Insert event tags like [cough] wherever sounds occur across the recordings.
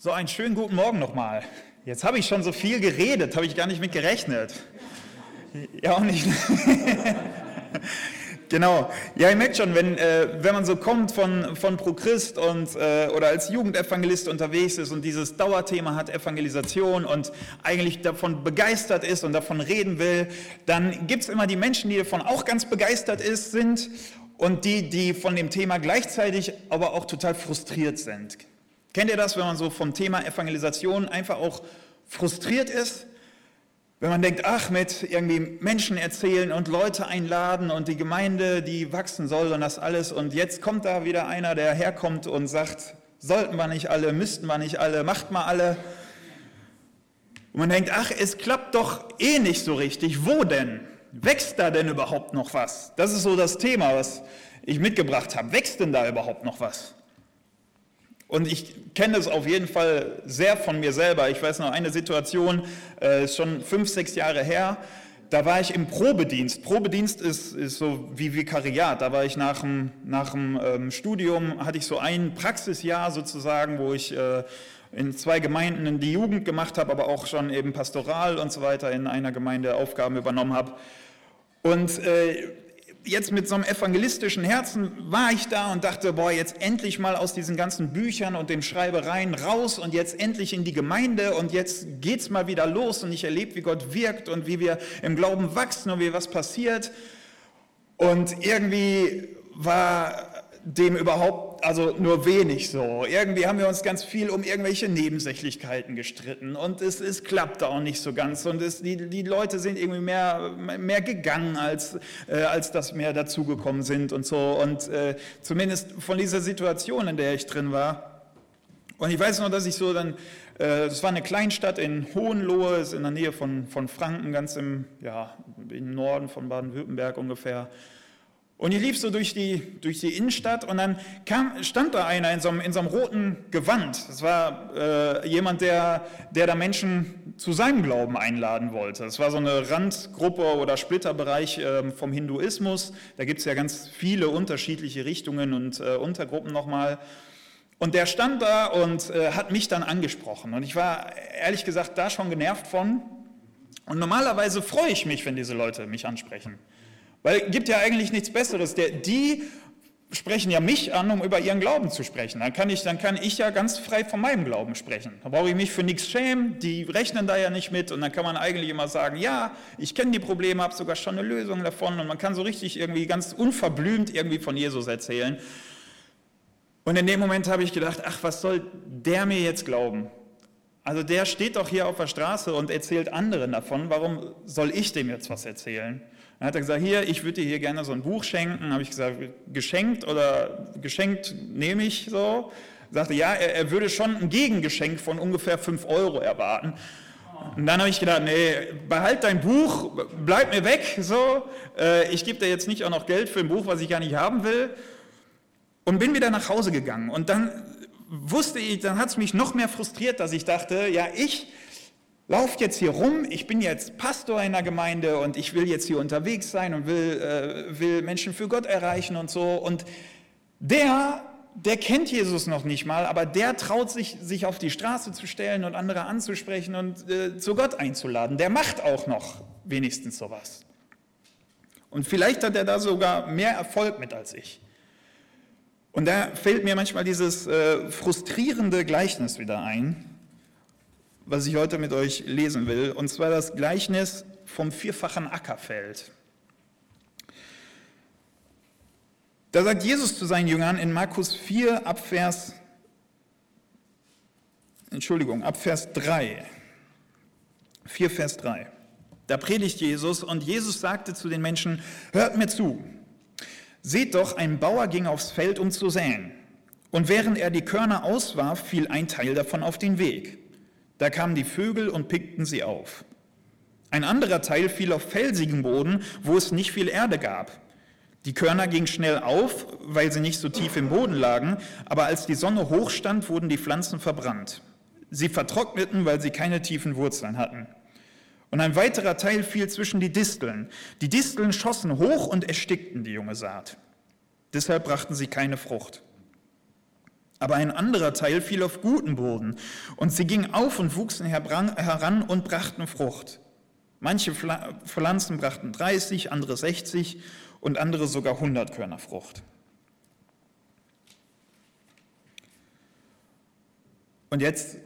So, einen schönen guten Morgen nochmal. Jetzt habe ich schon so viel geredet, habe ich gar nicht mit gerechnet. Ja, auch nicht. [laughs] genau. Ja, ihr merkt schon, wenn, äh, wenn man so kommt von, von ProChrist und, äh, oder als Jugendevangelist unterwegs ist und dieses Dauerthema hat, Evangelisation und eigentlich davon begeistert ist und davon reden will, dann gibt es immer die Menschen, die davon auch ganz begeistert ist, sind und die, die von dem Thema gleichzeitig aber auch total frustriert sind. Kennt ihr das, wenn man so vom Thema Evangelisation einfach auch frustriert ist? Wenn man denkt, ach, mit irgendwie Menschen erzählen und Leute einladen und die Gemeinde, die wachsen soll und das alles. Und jetzt kommt da wieder einer, der herkommt und sagt, sollten wir nicht alle, müssten wir nicht alle, macht mal alle. Und man denkt, ach, es klappt doch eh nicht so richtig. Wo denn? Wächst da denn überhaupt noch was? Das ist so das Thema, was ich mitgebracht habe. Wächst denn da überhaupt noch was? Und ich kenne es auf jeden Fall sehr von mir selber. Ich weiß noch eine Situation, äh, schon fünf, sechs Jahre her. Da war ich im Probedienst. Probedienst ist, ist so wie Vikariat. Da war ich nach dem, nach dem ähm, Studium, hatte ich so ein Praxisjahr sozusagen, wo ich äh, in zwei Gemeinden die Jugend gemacht habe, aber auch schon eben pastoral und so weiter in einer Gemeinde Aufgaben übernommen habe. Und äh, jetzt mit so einem evangelistischen Herzen war ich da und dachte, boah, jetzt endlich mal aus diesen ganzen Büchern und den Schreibereien raus und jetzt endlich in die Gemeinde und jetzt geht's mal wieder los und ich erlebe, wie Gott wirkt und wie wir im Glauben wachsen und wie was passiert. Und irgendwie war dem überhaupt, also nur wenig so. Irgendwie haben wir uns ganz viel um irgendwelche Nebensächlichkeiten gestritten und es, es klappte auch nicht so ganz und es, die, die Leute sind irgendwie mehr, mehr gegangen, als, äh, als dass mehr dazugekommen sind und so. Und äh, zumindest von dieser Situation, in der ich drin war. Und ich weiß noch, dass ich so dann, äh, das war eine Kleinstadt in Hohenlohe, ist in der Nähe von, von Franken, ganz im, ja, im Norden von Baden-Württemberg ungefähr. Und ich lief so durch die, durch die Innenstadt und dann kam, stand da einer in so, einem, in so einem roten Gewand. Das war äh, jemand, der, der da Menschen zu seinem Glauben einladen wollte. Das war so eine Randgruppe oder Splitterbereich äh, vom Hinduismus. Da gibt es ja ganz viele unterschiedliche Richtungen und äh, Untergruppen nochmal. Und der stand da und äh, hat mich dann angesprochen. Und ich war ehrlich gesagt da schon genervt von. Und normalerweise freue ich mich, wenn diese Leute mich ansprechen. Weil es gibt ja eigentlich nichts Besseres. Der, die sprechen ja mich an, um über ihren Glauben zu sprechen. Dann kann ich, dann kann ich ja ganz frei von meinem Glauben sprechen. Da brauche ich mich für nichts schämen, die rechnen da ja nicht mit und dann kann man eigentlich immer sagen, ja, ich kenne die Probleme, habe sogar schon eine Lösung davon und man kann so richtig irgendwie ganz unverblümt irgendwie von Jesus erzählen. Und in dem Moment habe ich gedacht, ach, was soll der mir jetzt glauben? Also der steht doch hier auf der Straße und erzählt anderen davon, warum soll ich dem jetzt was erzählen? Dann hat er gesagt, hier, ich würde dir hier gerne so ein Buch schenken. Habe ich gesagt, geschenkt oder geschenkt nehme ich so. Sagte, ja, er, er würde schon ein Gegengeschenk von ungefähr 5 Euro erwarten. Und dann habe ich gedacht, nee, behalt dein Buch, bleib mir weg, so. Äh, ich gebe dir jetzt nicht auch noch Geld für ein Buch, was ich gar nicht haben will. Und bin wieder nach Hause gegangen. Und dann wusste ich, dann hat es mich noch mehr frustriert, dass ich dachte, ja, ich laufe jetzt hier rum, ich bin jetzt Pastor in der Gemeinde und ich will jetzt hier unterwegs sein und will, äh, will Menschen für Gott erreichen und so. Und der, der kennt Jesus noch nicht mal, aber der traut sich, sich auf die Straße zu stellen und andere anzusprechen und äh, zu Gott einzuladen. Der macht auch noch wenigstens sowas. Und vielleicht hat er da sogar mehr Erfolg mit als ich. Und da fällt mir manchmal dieses äh, frustrierende Gleichnis wieder ein, was ich heute mit euch lesen will, und zwar das Gleichnis vom vierfachen Ackerfeld. Da sagt Jesus zu seinen Jüngern in Markus 4 ab Vers, Entschuldigung, ab Vers 3, 4 Vers 3. Da predigt Jesus und Jesus sagte zu den Menschen, hört mir zu, seht doch, ein Bauer ging aufs Feld, um zu säen. Und während er die Körner auswarf, fiel ein Teil davon auf den Weg. Da kamen die Vögel und pickten sie auf. Ein anderer Teil fiel auf felsigen Boden, wo es nicht viel Erde gab. Die Körner gingen schnell auf, weil sie nicht so tief im Boden lagen, aber als die Sonne hochstand, wurden die Pflanzen verbrannt. Sie vertrockneten, weil sie keine tiefen Wurzeln hatten. Und ein weiterer Teil fiel zwischen die Disteln. Die Disteln schossen hoch und erstickten die junge Saat. Deshalb brachten sie keine Frucht. Aber ein anderer Teil fiel auf guten Boden. Und sie gingen auf und wuchsen heran und brachten Frucht. Manche Pflanzen brachten 30, andere 60 und andere sogar 100 Körner Frucht. Und jetzt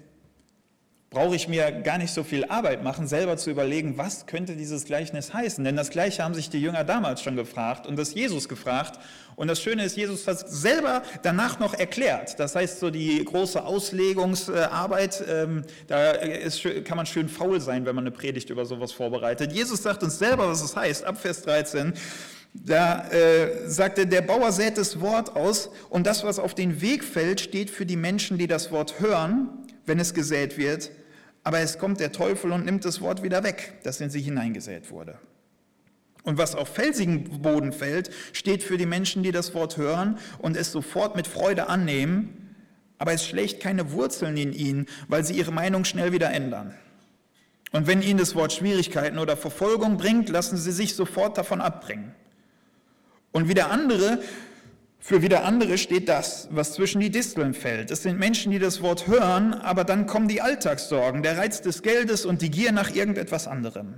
brauche ich mir gar nicht so viel Arbeit machen, selber zu überlegen, was könnte dieses Gleichnis heißen. Denn das Gleiche haben sich die Jünger damals schon gefragt und das Jesus gefragt. Und das Schöne ist, Jesus hat selber danach noch erklärt. Das heißt, so die große Auslegungsarbeit, ähm, da ist, kann man schön faul sein, wenn man eine Predigt über sowas vorbereitet. Jesus sagt uns selber, was es heißt, ab Vers 13. Da äh, sagte, der Bauer sät das Wort aus und das, was auf den Weg fällt, steht für die Menschen, die das Wort hören, wenn es gesät wird aber es kommt der Teufel und nimmt das Wort wieder weg, das in sie hineingesät wurde. Und was auf felsigen Boden fällt, steht für die Menschen, die das Wort hören und es sofort mit Freude annehmen, aber es schlägt keine Wurzeln in ihnen, weil sie ihre Meinung schnell wieder ändern. Und wenn ihnen das Wort Schwierigkeiten oder Verfolgung bringt, lassen sie sich sofort davon abbringen. Und wieder andere für wieder andere steht das, was zwischen die Disteln fällt. Es sind Menschen, die das Wort hören, aber dann kommen die Alltagssorgen, der Reiz des Geldes und die Gier nach irgendetwas anderem.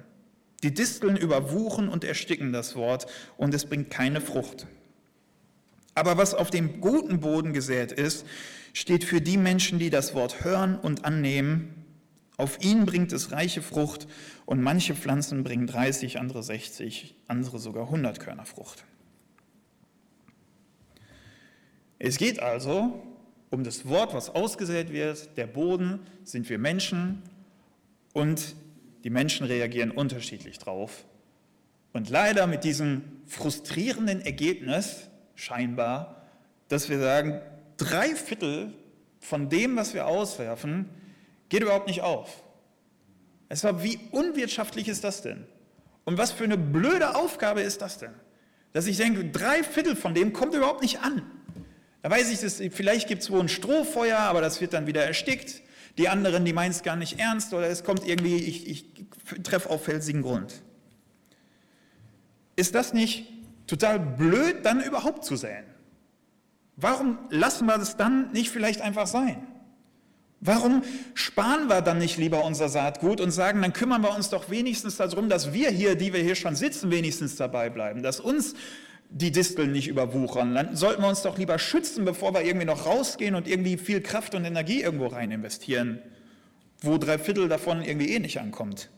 Die Disteln überwuchen und ersticken das Wort und es bringt keine Frucht. Aber was auf dem guten Boden gesät ist, steht für die Menschen, die das Wort hören und annehmen. Auf ihn bringt es reiche Frucht und manche Pflanzen bringen 30, andere 60, andere sogar 100 Körner Frucht. Es geht also um das Wort, was ausgesät wird. Der Boden sind wir Menschen und die Menschen reagieren unterschiedlich drauf. Und leider mit diesem frustrierenden Ergebnis, scheinbar, dass wir sagen, drei Viertel von dem, was wir auswerfen, geht überhaupt nicht auf. Es war, wie unwirtschaftlich ist das denn? Und was für eine blöde Aufgabe ist das denn? Dass ich denke, drei Viertel von dem kommt überhaupt nicht an. Da weiß ich, dass, vielleicht gibt es wohl ein Strohfeuer, aber das wird dann wieder erstickt. Die anderen, die meinen es gar nicht ernst oder es kommt irgendwie, ich, ich treffe auf felsigen Grund. Ist das nicht total blöd, dann überhaupt zu säen? Warum lassen wir das dann nicht vielleicht einfach sein? Warum sparen wir dann nicht lieber unser Saatgut und sagen, dann kümmern wir uns doch wenigstens darum, dass wir hier, die wir hier schon sitzen, wenigstens dabei bleiben, dass uns die Disteln nicht überwuchern. Dann sollten wir uns doch lieber schützen, bevor wir irgendwie noch rausgehen und irgendwie viel Kraft und Energie irgendwo rein investieren, wo drei Viertel davon irgendwie eh nicht ankommt.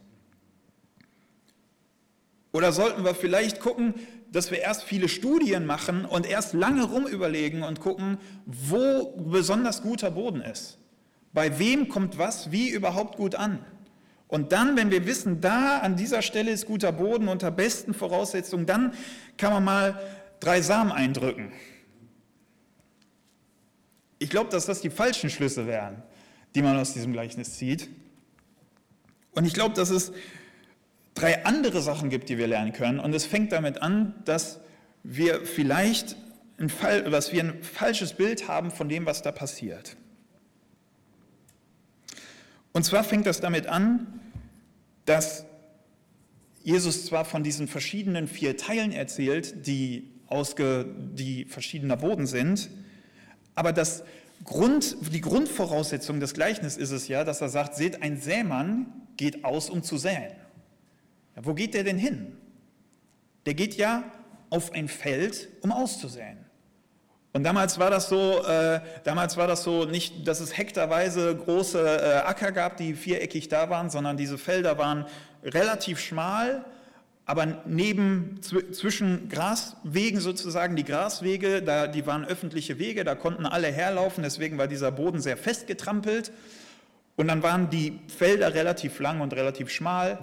Oder sollten wir vielleicht gucken, dass wir erst viele Studien machen und erst lange rumüberlegen und gucken, wo besonders guter Boden ist. Bei wem kommt was wie überhaupt gut an? Und dann, wenn wir wissen, da an dieser Stelle ist guter Boden unter besten Voraussetzungen, dann kann man mal drei Samen eindrücken. Ich glaube, dass das die falschen Schlüsse wären, die man aus diesem Gleichnis zieht. Und ich glaube, dass es drei andere Sachen gibt, die wir lernen können. Und es fängt damit an, dass wir vielleicht ein, Fall, dass wir ein falsches Bild haben von dem, was da passiert. Und zwar fängt das damit an, dass Jesus zwar von diesen verschiedenen vier Teilen erzählt, die, ausge, die verschiedener Boden sind, aber das Grund, die Grundvoraussetzung des Gleichnisses ist es ja, dass er sagt, seht, ein Sämann geht aus, um zu säen. Ja, wo geht der denn hin? Der geht ja auf ein Feld, um auszusäen. Und damals war das so, äh, damals war das so nicht, dass es hektarweise große äh, Acker gab, die viereckig da waren, sondern diese Felder waren relativ schmal, aber neben zwischen Graswegen sozusagen, die Graswege, da, die waren öffentliche Wege, da konnten alle herlaufen, deswegen war dieser Boden sehr fest getrampelt. Und dann waren die Felder relativ lang und relativ schmal.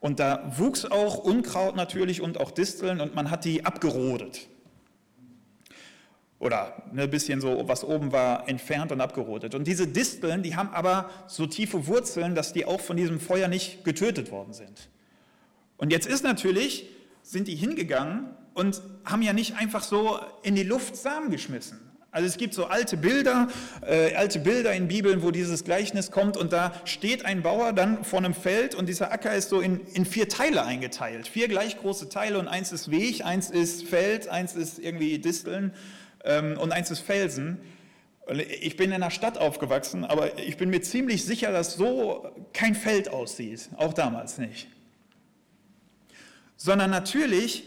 Und da wuchs auch Unkraut natürlich und auch Disteln und man hat die abgerodet. Oder ein ne, bisschen so, was oben war, entfernt und abgerotet. Und diese Disteln, die haben aber so tiefe Wurzeln, dass die auch von diesem Feuer nicht getötet worden sind. Und jetzt ist natürlich, sind die hingegangen und haben ja nicht einfach so in die Luft Samen geschmissen. Also es gibt so alte Bilder, äh, alte Bilder in Bibeln, wo dieses Gleichnis kommt und da steht ein Bauer dann vor einem Feld und dieser Acker ist so in, in vier Teile eingeteilt. Vier gleich große Teile und eins ist Weg, eins ist Feld, eins ist irgendwie Disteln und eins ist Felsen. Ich bin in einer Stadt aufgewachsen, aber ich bin mir ziemlich sicher, dass so kein Feld aussieht, auch damals nicht. Sondern natürlich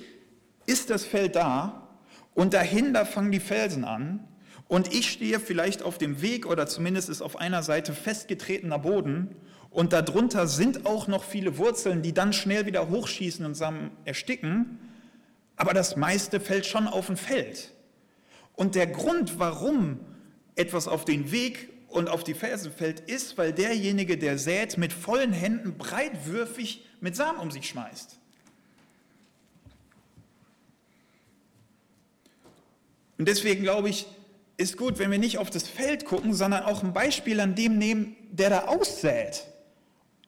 ist das Feld da und dahinter fangen die Felsen an und ich stehe vielleicht auf dem Weg oder zumindest ist auf einer Seite festgetretener Boden und darunter sind auch noch viele Wurzeln, die dann schnell wieder hochschießen und Samen ersticken, aber das meiste fällt schon auf ein Feld. Und der Grund, warum etwas auf den Weg und auf die Felsen fällt, ist, weil derjenige, der sät, mit vollen Händen breitwürfig mit Samen um sich schmeißt. Und deswegen glaube ich, ist gut, wenn wir nicht auf das Feld gucken, sondern auch ein Beispiel an dem nehmen, der da aussät.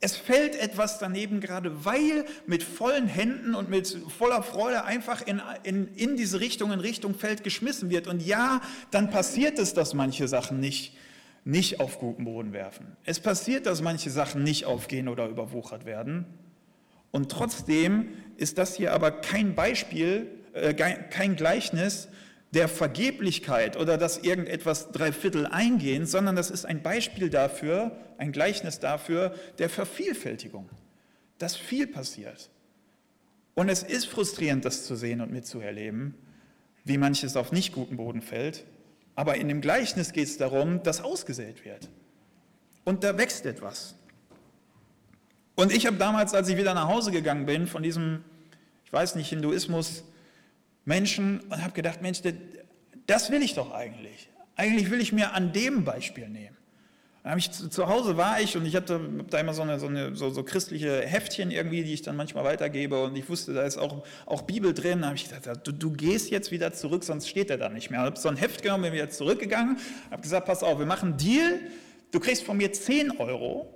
Es fällt etwas daneben, gerade weil mit vollen Händen und mit voller Freude einfach in, in, in diese Richtung, in Richtung Feld geschmissen wird. Und ja, dann passiert es, dass manche Sachen nicht, nicht auf guten Boden werfen. Es passiert, dass manche Sachen nicht aufgehen oder überwuchert werden. Und trotzdem ist das hier aber kein Beispiel, äh, kein Gleichnis, der Vergeblichkeit oder dass irgendetwas drei Viertel eingehen, sondern das ist ein Beispiel dafür, ein Gleichnis dafür der Vervielfältigung, dass viel passiert. Und es ist frustrierend, das zu sehen und mitzuerleben, wie manches auf nicht guten Boden fällt. Aber in dem Gleichnis geht es darum, dass ausgesät wird. Und da wächst etwas. Und ich habe damals, als ich wieder nach Hause gegangen bin, von diesem, ich weiß nicht, Hinduismus, Menschen und habe gedacht, Mensch, das will ich doch eigentlich. Eigentlich will ich mir an dem Beispiel nehmen. Dann ich, zu Hause war ich und ich hatte da immer so, eine, so, eine, so, so, christliche Heftchen irgendwie, die ich dann manchmal weitergebe und ich wusste, da ist auch, auch Bibel drin. Da habe ich gesagt, du, du, gehst jetzt wieder zurück, sonst steht er da nicht mehr. Ich habe so ein Heft genommen, bin wieder zurückgegangen, habe gesagt, pass auf, wir machen einen Deal, du kriegst von mir 10 Euro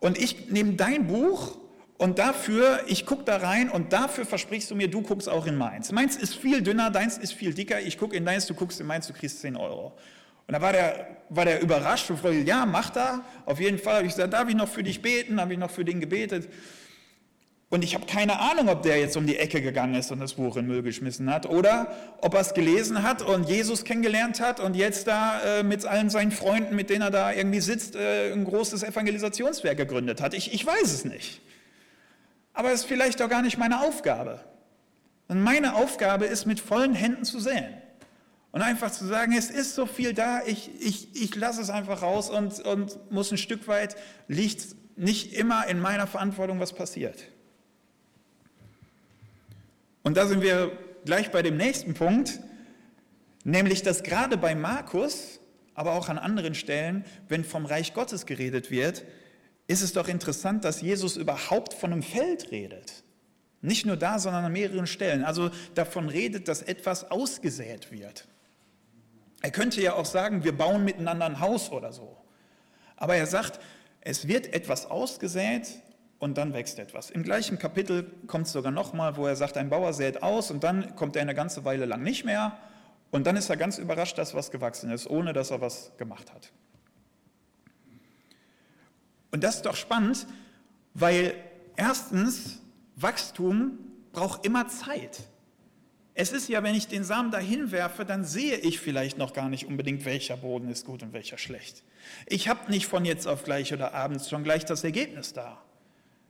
und ich nehme dein Buch und dafür, ich gucke da rein und dafür versprichst du mir, du guckst auch in meins. Meins ist viel dünner, deins ist viel dicker. Ich gucke in deins, du guckst in meins, du kriegst 10 Euro. Und da war der, war der überrascht und fragte, ja, mach da. Auf jeden Fall habe ich gesagt, darf ich noch für dich beten? Habe ich noch für den gebetet? Und ich habe keine Ahnung, ob der jetzt um die Ecke gegangen ist und das Buch in den Müll geschmissen hat oder ob er es gelesen hat und Jesus kennengelernt hat und jetzt da äh, mit allen seinen Freunden, mit denen er da irgendwie sitzt, äh, ein großes Evangelisationswerk gegründet hat. Ich, ich weiß es nicht. Aber es ist vielleicht auch gar nicht meine Aufgabe. Und meine Aufgabe ist, mit vollen Händen zu säen. Und einfach zu sagen, es ist so viel da, ich, ich, ich lasse es einfach raus und, und muss ein Stück weit, liegt nicht immer in meiner Verantwortung, was passiert. Und da sind wir gleich bei dem nächsten Punkt, nämlich dass gerade bei Markus, aber auch an anderen Stellen, wenn vom Reich Gottes geredet wird, ist es doch interessant, dass Jesus überhaupt von einem Feld redet. Nicht nur da, sondern an mehreren Stellen. Also davon redet, dass etwas ausgesät wird. Er könnte ja auch sagen, wir bauen miteinander ein Haus oder so. Aber er sagt, es wird etwas ausgesät und dann wächst etwas. Im gleichen Kapitel kommt es sogar nochmal, wo er sagt, ein Bauer sät aus und dann kommt er eine ganze Weile lang nicht mehr und dann ist er ganz überrascht, dass was gewachsen ist, ohne dass er was gemacht hat. Und das ist doch spannend, weil erstens, Wachstum braucht immer Zeit. Es ist ja, wenn ich den Samen dahin werfe, dann sehe ich vielleicht noch gar nicht unbedingt, welcher Boden ist gut und welcher schlecht. Ich habe nicht von jetzt auf gleich oder abends schon gleich das Ergebnis da.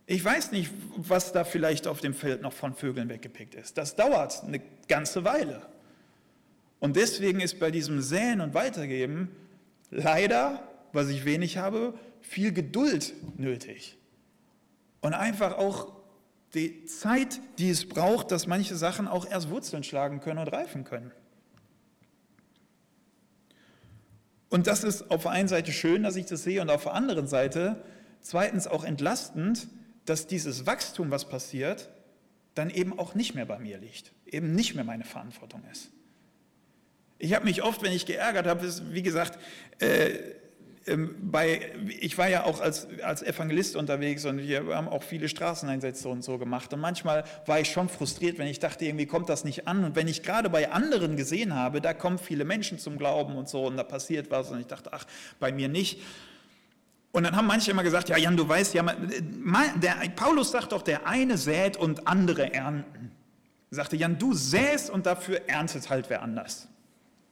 Ich weiß nicht, was da vielleicht auf dem Feld noch von Vögeln weggepickt ist. Das dauert eine ganze Weile. Und deswegen ist bei diesem Säen und Weitergeben leider, was ich wenig habe, viel Geduld nötig. Und einfach auch die Zeit, die es braucht, dass manche Sachen auch erst Wurzeln schlagen können und reifen können. Und das ist auf der einen Seite schön, dass ich das sehe, und auf der anderen Seite zweitens auch entlastend, dass dieses Wachstum, was passiert, dann eben auch nicht mehr bei mir liegt, eben nicht mehr meine Verantwortung ist. Ich habe mich oft, wenn ich geärgert habe, wie gesagt, äh, bei, ich war ja auch als, als Evangelist unterwegs und wir haben auch viele Straßeneinsätze und so gemacht. Und manchmal war ich schon frustriert, wenn ich dachte, irgendwie kommt das nicht an. Und wenn ich gerade bei anderen gesehen habe, da kommen viele Menschen zum Glauben und so und da passiert was und ich dachte, ach, bei mir nicht. Und dann haben manche immer gesagt, ja Jan, du weißt ja, der, Paulus sagt doch, der eine sät und andere ernten. Er sagte, Jan, du säst und dafür erntet halt wer anders.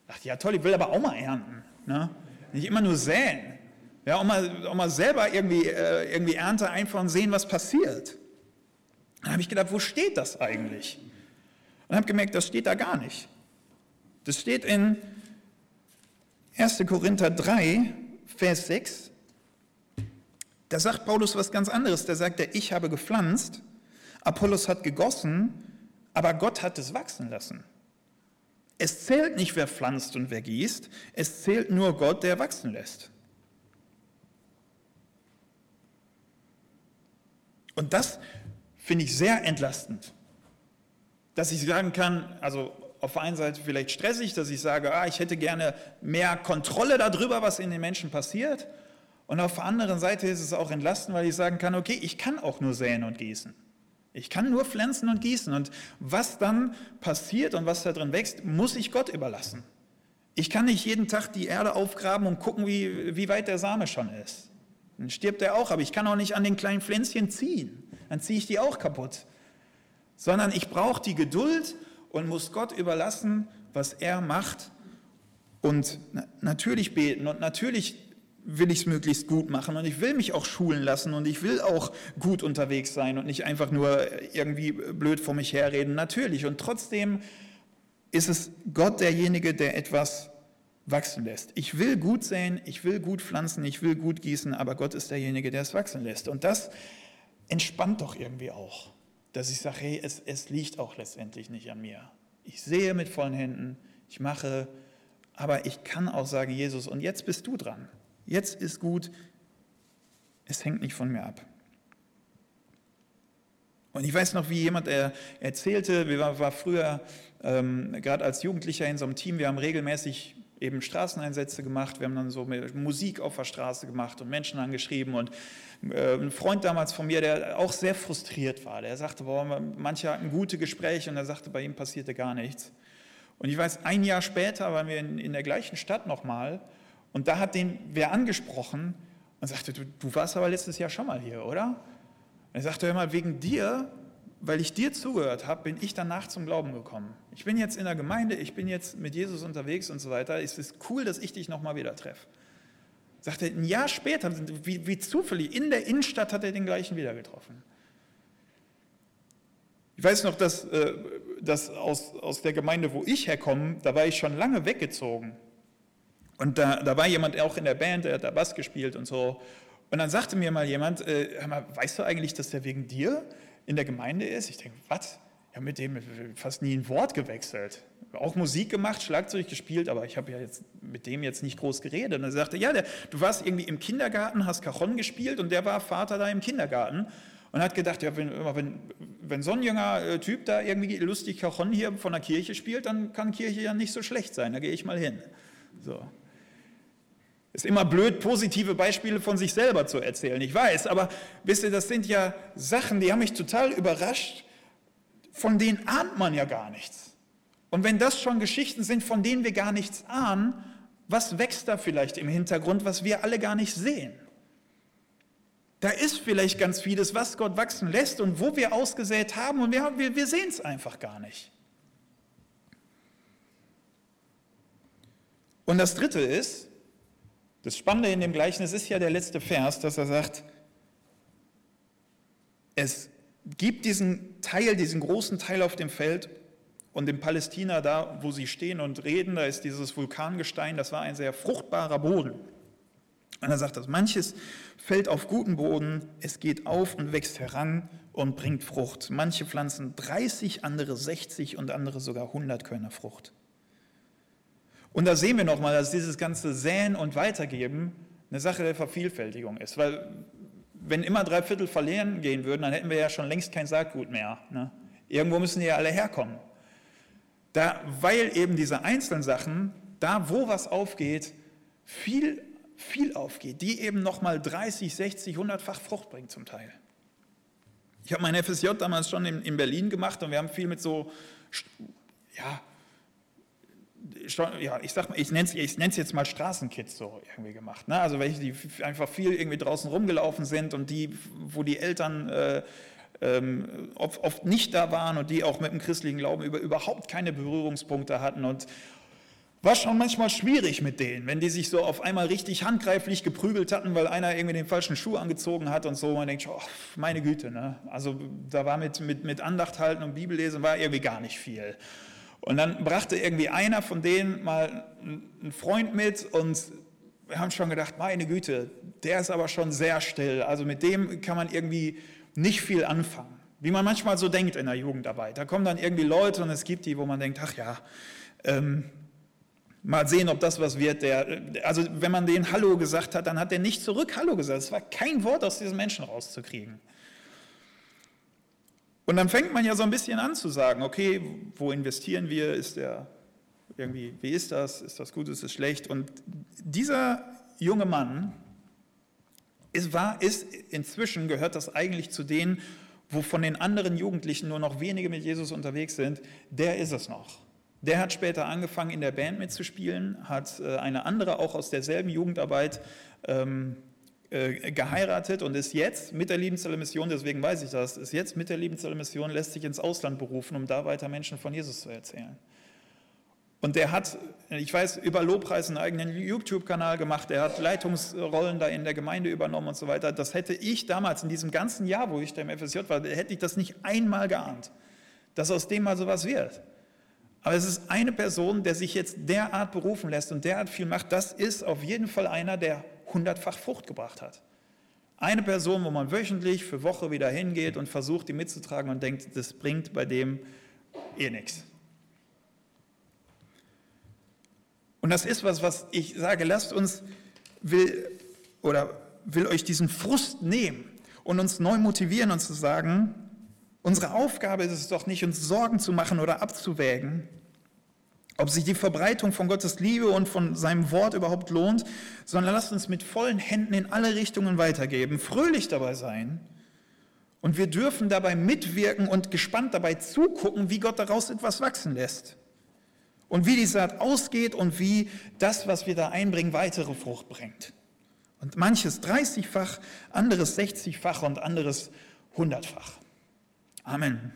Ich dachte, ja toll, ich will aber auch mal ernten. Ne? Nicht immer nur säen. Ja, auch mal, auch mal selber irgendwie, äh, irgendwie Ernte einfach und sehen, was passiert. Dann habe ich gedacht, wo steht das eigentlich? Und habe gemerkt, das steht da gar nicht. Das steht in 1. Korinther 3, Vers 6. Da sagt Paulus was ganz anderes. Da sagt er, ich habe gepflanzt, Apollos hat gegossen, aber Gott hat es wachsen lassen. Es zählt nicht, wer pflanzt und wer gießt, es zählt nur Gott, der wachsen lässt. Und das finde ich sehr entlastend, dass ich sagen kann, also auf der einen Seite vielleicht stressig, dass ich sage, ah, ich hätte gerne mehr Kontrolle darüber, was in den Menschen passiert. Und auf der anderen Seite ist es auch entlastend, weil ich sagen kann, okay, ich kann auch nur säen und gießen. Ich kann nur pflanzen und gießen. Und was dann passiert und was da drin wächst, muss ich Gott überlassen. Ich kann nicht jeden Tag die Erde aufgraben und gucken, wie, wie weit der Same schon ist. Dann stirbt er auch, aber ich kann auch nicht an den kleinen Pflänzchen ziehen. Dann ziehe ich die auch kaputt. Sondern ich brauche die Geduld und muss Gott überlassen, was er macht. Und natürlich beten und natürlich will ich es möglichst gut machen und ich will mich auch schulen lassen und ich will auch gut unterwegs sein und nicht einfach nur irgendwie blöd vor mich herreden. Natürlich. Und trotzdem ist es Gott derjenige, der etwas wachsen lässt. Ich will gut säen, ich will gut pflanzen, ich will gut gießen, aber Gott ist derjenige, der es wachsen lässt. Und das entspannt doch irgendwie auch, dass ich sage, hey, es, es liegt auch letztendlich nicht an mir. Ich sehe mit vollen Händen, ich mache, aber ich kann auch sagen, Jesus, und jetzt bist du dran. Jetzt ist gut, es hängt nicht von mir ab. Und ich weiß noch, wie jemand er erzählte, wir war, war früher ähm, gerade als Jugendlicher in so einem Team, wir haben regelmäßig eben Straßeneinsätze gemacht, wir haben dann so Musik auf der Straße gemacht und Menschen angeschrieben und äh, ein Freund damals von mir, der auch sehr frustriert war, der sagte, boah, manche hatten gute Gespräche und er sagte, bei ihm passierte gar nichts. Und ich weiß, ein Jahr später waren wir in, in der gleichen Stadt nochmal und da hat den wer angesprochen und sagte, du, du warst aber letztes Jahr schon mal hier, oder? Und er sagte, hör mal, wegen dir, weil ich dir zugehört habe, bin ich danach zum Glauben gekommen. Ich bin jetzt in der Gemeinde, ich bin jetzt mit Jesus unterwegs und so weiter. Es ist cool, dass ich dich nochmal wieder treffe. Sagte, ein Jahr später, wie, wie zufällig, in der Innenstadt hat er den gleichen wieder getroffen. Ich weiß noch, dass, äh, dass aus, aus der Gemeinde, wo ich herkomme, da war ich schon lange weggezogen. Und da, da war jemand auch in der Band, der hat da Bass gespielt und so. Und dann sagte mir mal jemand, äh, hör mal, weißt du eigentlich, dass der wegen dir in der Gemeinde ist? Ich denke, was? Ja, mit dem fast nie ein Wort gewechselt. Auch Musik gemacht, Schlagzeug gespielt, aber ich habe ja jetzt mit dem jetzt nicht groß geredet. Und er sagte, ja, der, du warst irgendwie im Kindergarten, hast Cajon gespielt und der war Vater da im Kindergarten und hat gedacht, ja, wenn, wenn, wenn so ein junger äh, Typ da irgendwie lustig Cajon hier von der Kirche spielt, dann kann Kirche ja nicht so schlecht sein, da gehe ich mal hin. So. Ist immer blöd, positive Beispiele von sich selber zu erzählen, ich weiß, aber wisst ihr, das sind ja Sachen, die haben mich total überrascht, von denen ahnt man ja gar nichts. Und wenn das schon Geschichten sind, von denen wir gar nichts ahnen, was wächst da vielleicht im Hintergrund, was wir alle gar nicht sehen? Da ist vielleicht ganz vieles, was Gott wachsen lässt und wo wir ausgesät haben und wir, wir, wir sehen es einfach gar nicht. Und das Dritte ist, das Spannende in dem Gleichnis ist ja der letzte Vers, dass er sagt, es gibt diesen Teil, diesen großen Teil auf dem Feld und in Palästina, da wo sie stehen und reden, da ist dieses Vulkangestein, das war ein sehr fruchtbarer Boden. Und er sagt dass manches fällt auf guten Boden, es geht auf und wächst heran und bringt Frucht. Manche pflanzen 30, andere 60 und andere sogar 100 Körner Frucht. Und da sehen wir nochmal, dass dieses ganze Säen und Weitergeben eine Sache der Vervielfältigung ist. Weil wenn immer drei Viertel verlieren gehen würden, dann hätten wir ja schon längst kein Saatgut mehr. Ne? Irgendwo müssen die ja alle herkommen. Da, weil eben diese einzelnen Sachen, da wo was aufgeht, viel, viel aufgeht, die eben nochmal 30, 60, 100-fach Frucht bringt zum Teil. Ich habe mein FSJ damals schon in, in Berlin gemacht und wir haben viel mit so, ja, ja, ich sag mal, ich nenne es ich jetzt mal Straßenkids so irgendwie gemacht. Ne? Also welche, die einfach viel irgendwie draußen rumgelaufen sind und die, wo die Eltern äh, ähm, oft, nicht da waren und die auch mit dem christlichen Glauben über, überhaupt keine Berührungspunkte hatten und War schon manchmal schwierig mit denen, wenn die sich so auf einmal richtig handgreiflich geprügelt hatten, weil einer irgendwie den falschen Schuh angezogen hat und so. Man denkt, oh, meine Güte, ne? Also da war mit, mit, mit Andacht halten und Bibellesen war irgendwie gar nicht viel. Und dann brachte irgendwie einer von denen mal einen Freund mit und wir haben schon gedacht, meine Güte, der ist aber schon sehr still. Also mit dem kann man irgendwie nicht viel anfangen. Wie man manchmal so denkt in der Jugendarbeit. Da kommen dann irgendwie Leute und es gibt die, wo man denkt, ach ja, ähm, Mal sehen, ob das was wird. Der, also wenn man den Hallo gesagt hat, dann hat er nicht zurück Hallo gesagt. Es war kein Wort aus diesem Menschen rauszukriegen. Und dann fängt man ja so ein bisschen an zu sagen, okay, wo investieren wir? Ist der irgendwie, wie ist das? Ist das gut? Ist es schlecht? Und dieser junge Mann ist, war, ist inzwischen gehört das eigentlich zu denen, wo von den anderen Jugendlichen nur noch wenige mit Jesus unterwegs sind. Der ist es noch. Der hat später angefangen, in der Band mitzuspielen, hat äh, eine andere auch aus derselben Jugendarbeit ähm, äh, geheiratet und ist jetzt mit der Liebenzeller Mission, deswegen weiß ich das, ist jetzt mit der Liebenzeller Mission, lässt sich ins Ausland berufen, um da weiter Menschen von Jesus zu erzählen. Und der hat, ich weiß, über Lobpreis einen eigenen YouTube-Kanal gemacht, er hat Leitungsrollen da in der Gemeinde übernommen und so weiter. Das hätte ich damals, in diesem ganzen Jahr, wo ich da im FSJ war, hätte ich das nicht einmal geahnt, dass aus dem mal sowas wird. Aber es ist eine Person, der sich jetzt derart berufen lässt und derart viel macht. Das ist auf jeden Fall einer, der hundertfach Frucht gebracht hat. Eine Person, wo man wöchentlich für Woche wieder hingeht und versucht, die mitzutragen und denkt, das bringt bei dem eh nichts. Und das ist was, was ich sage, lasst uns, will, oder will euch diesen Frust nehmen und uns neu motivieren und zu sagen, Unsere Aufgabe ist es doch nicht, uns Sorgen zu machen oder abzuwägen, ob sich die Verbreitung von Gottes Liebe und von seinem Wort überhaupt lohnt, sondern lasst uns mit vollen Händen in alle Richtungen weitergeben, fröhlich dabei sein. Und wir dürfen dabei mitwirken und gespannt dabei zugucken, wie Gott daraus etwas wachsen lässt. Und wie die Saat ausgeht und wie das, was wir da einbringen, weitere Frucht bringt. Und manches 30-fach, anderes 60-fach und anderes 100-fach. Amen.